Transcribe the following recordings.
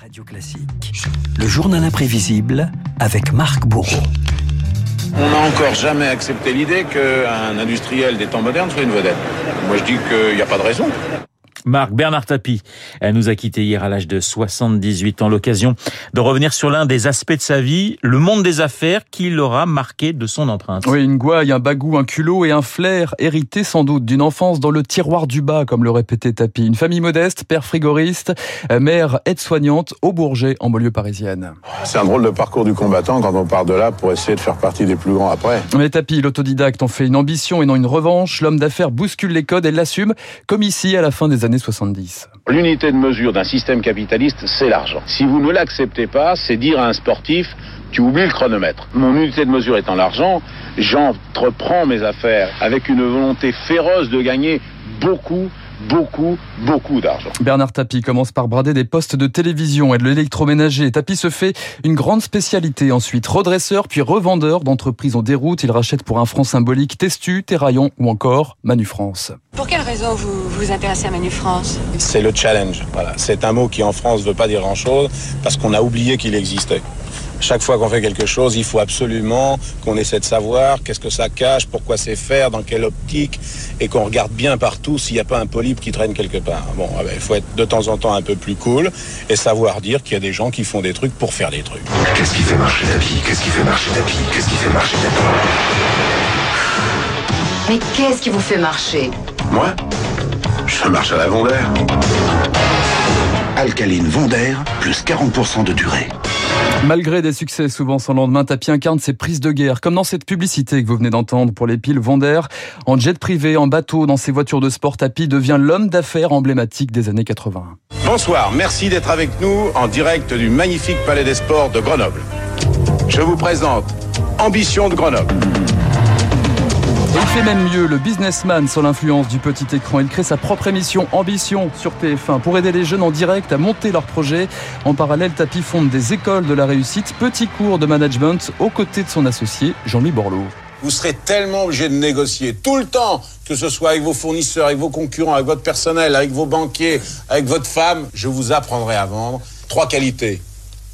Radio Classique. Le journal imprévisible avec Marc Bourreau. On n'a encore jamais accepté l'idée qu'un industriel des temps modernes soit une vedette. Moi je dis qu'il n'y a pas de raison. Marc Bernard Tapie nous a quitté hier à l'âge de 78 ans. L'occasion de revenir sur l'un des aspects de sa vie, le monde des affaires qui l'aura marqué de son empreinte. Oui, une gouaille, un bagou, un culot et un flair hérité sans doute d'une enfance dans le tiroir du bas, comme le répétait Tapie. Une famille modeste, père frigoriste, mère aide-soignante au Bourget, en banlieue parisienne. C'est un drôle de parcours du combattant quand on part de là pour essayer de faire partie des plus grands après. Mais Tapie, l'autodidacte, en fait une ambition et non une revanche. L'homme d'affaires bouscule les codes et l'assume, comme ici à la fin des années 70. L'unité de mesure d'un système capitaliste, c'est l'argent. Si vous ne l'acceptez pas, c'est dire à un sportif, tu oublies le chronomètre. Mon unité de mesure étant l'argent, j'entreprends mes affaires avec une volonté féroce de gagner beaucoup beaucoup, beaucoup d'argent. Bernard Tapie commence par brader des postes de télévision et de l'électroménager. Tapie se fait une grande spécialité ensuite. Redresseur puis revendeur d'entreprises en déroute. Il rachète pour un franc symbolique Testu, Terraillon ou encore Manu France. Pour quelle raison vous vous intéressez à Manu France? C'est le challenge. Voilà. C'est un mot qui en France ne veut pas dire grand-chose parce qu'on a oublié qu'il existait. Chaque fois qu'on fait quelque chose, il faut absolument qu'on essaie de savoir qu'est-ce que ça cache, pourquoi c'est faire, dans quelle optique, et qu'on regarde bien partout s'il n'y a pas un polype qui traîne quelque part. Bon, ah ben, il faut être de temps en temps un peu plus cool et savoir dire qu'il y a des gens qui font des trucs pour faire des trucs. Qu'est-ce qui fait marcher la vie? Qu'est-ce qui fait marcher la vie? Qu'est-ce qui fait marcher la vie? Mais qu'est-ce qui vous fait marcher? Moi? Je marche à la Vendère. Alcaline Vendère, plus 40% de durée. Malgré des succès souvent sans lendemain, Tapie incarne ses prises de guerre, comme dans cette publicité que vous venez d'entendre pour les piles Vendère. En jet privé, en bateau, dans ses voitures de sport, Tapie devient l'homme d'affaires emblématique des années 80. Bonsoir, merci d'être avec nous en direct du magnifique Palais des Sports de Grenoble. Je vous présente Ambition de Grenoble. Il fait même mieux, le businessman sur l'influence du petit écran. Il crée sa propre émission Ambition sur TF1 pour aider les jeunes en direct à monter leurs projets. En parallèle, Tapi fonde des écoles de la réussite, petits cours de management aux côtés de son associé Jean-Louis Borloo. Vous serez tellement obligé de négocier tout le temps, que ce soit avec vos fournisseurs, avec vos concurrents, avec votre personnel, avec vos banquiers, avec votre femme. Je vous apprendrai à vendre. Trois qualités.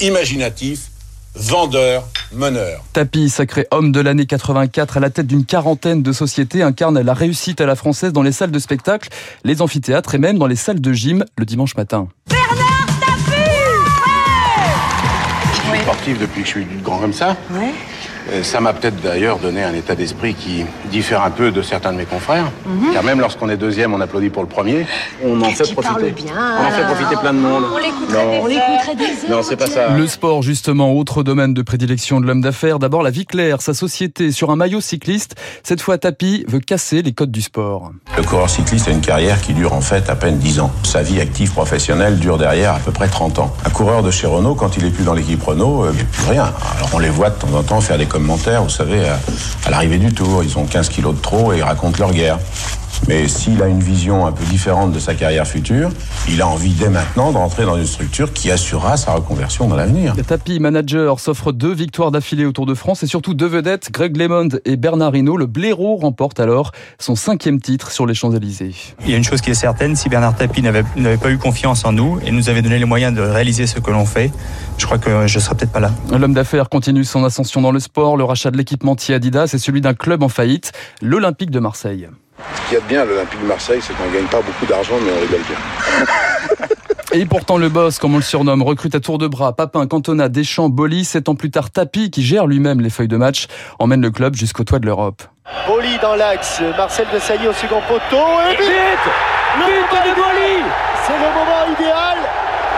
Imaginatif, vendeur, meneur. Tapi, sacré homme de l'année 84 à la tête d'une quarantaine de sociétés, incarne la réussite à la française dans les salles de spectacle, les amphithéâtres et même dans les salles de gym le dimanche matin. Bernard Tapie Je suis sportif depuis que je suis grand comme ça. Ouais. Euh, Ça m'a peut-être d'ailleurs donné un état d'esprit qui diffère un peu de certains de mes confrères. Car même lorsqu'on est deuxième, on applaudit pour le premier. On en fait profiter. parle bien, on en fait profiter plein de monde. On l'écouterait Non. des. Non, c'est pas ça. Le sport, justement, autre domaine de prédilection de l'homme d'affaires. D'abord, la vie claire, sa société sur un maillot cycliste. Cette fois, Tapi veut casser les codes du sport. Le coureur cycliste a une carrière qui dure en fait à peine 10 ans. Sa vie active professionnelle dure derrière à peu près 30 ans. Un coureur de chez Renault, quand il est plus dans l'équipe Renault, euh, il n'y a plus rien. Alors on les voit de temps en temps faire des vous savez, à, à l'arrivée du tour. Ils ont 15 kilos de trop et ils racontent leur guerre. Mais s'il a une vision un peu différente de sa carrière future, il a envie dès maintenant d'entrer dans une structure qui assurera sa reconversion dans l'avenir. Le Tapi manager s'offre deux victoires d'affilée au Tour de France et surtout deux vedettes, Greg LeMond et Bernard Hinault. Le blaireau remporte alors son cinquième titre sur les Champs-Élysées. Il y a une chose qui est certaine, si Bernard Tapie n'avait n'avait pas eu confiance en nous et nous avait donné les moyens de réaliser ce que l'on fait, je crois que je serais peut-être pas là. L'homme d'affaires continue son ascension dans le sport. Le rachat de l'équipementier Adidas est celui d'un club en faillite, l'Olympique de Marseille. Ce qu'il y a de bien à l'Olympique de Marseille, c'est qu'on gagne pas beaucoup d'argent, mais on rigole bien. Et pourtant le boss, comme on le surnomme, recrute à tour de bras Papin, Cantona, Deschamps, Boli. Sept ans plus tard, Tapi, qui gère lui-même les feuilles de match, emmène le club jusqu'au toit de l'Europe. Boli dans l'axe, Marcel de Sailly au second poteau et but Le but de Boli C'est le moment idéal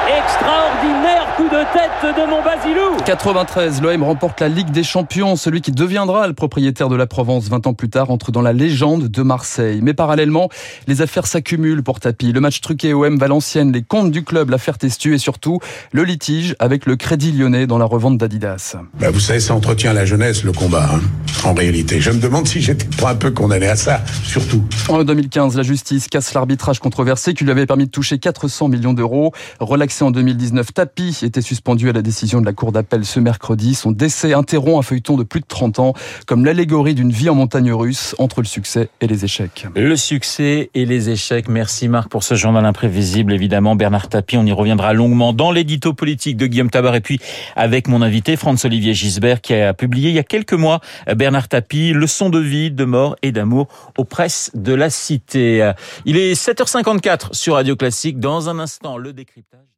Extraordinaire de tête de mon Basilou 93, l'OM remporte la Ligue des Champions. Celui qui deviendra le propriétaire de la Provence 20 ans plus tard entre dans la légende de Marseille. Mais parallèlement, les affaires s'accumulent pour Tapi. Le match truqué OM Valenciennes, les comptes du club, l'affaire Testu et surtout le litige avec le Crédit Lyonnais dans la revente d'Adidas. Bah, vous savez, ça entretient la jeunesse, le combat, hein, en réalité. Je me demande si j'étais pas un peu condamné à ça, surtout. En 2015, la justice casse l'arbitrage controversé qui lui avait permis de toucher 400 millions d'euros. Relaxé en 2019, Tapi été suspendu à la décision de la Cour d'appel ce mercredi. Son décès interrompt un feuilleton de plus de 30 ans, comme l'allégorie d'une vie en montagne russe entre le succès et les échecs. Le succès et les échecs. Merci Marc pour ce journal imprévisible. Évidemment, Bernard Tapie, on y reviendra longuement dans l'édito politique de Guillaume Tabar et puis avec mon invité Franz-Olivier Gisbert qui a publié il y a quelques mois Bernard Tapie, leçon de vie, de mort et d'amour aux presses de la cité. Il est 7h54 sur Radio Classique. Dans un instant, le décryptage.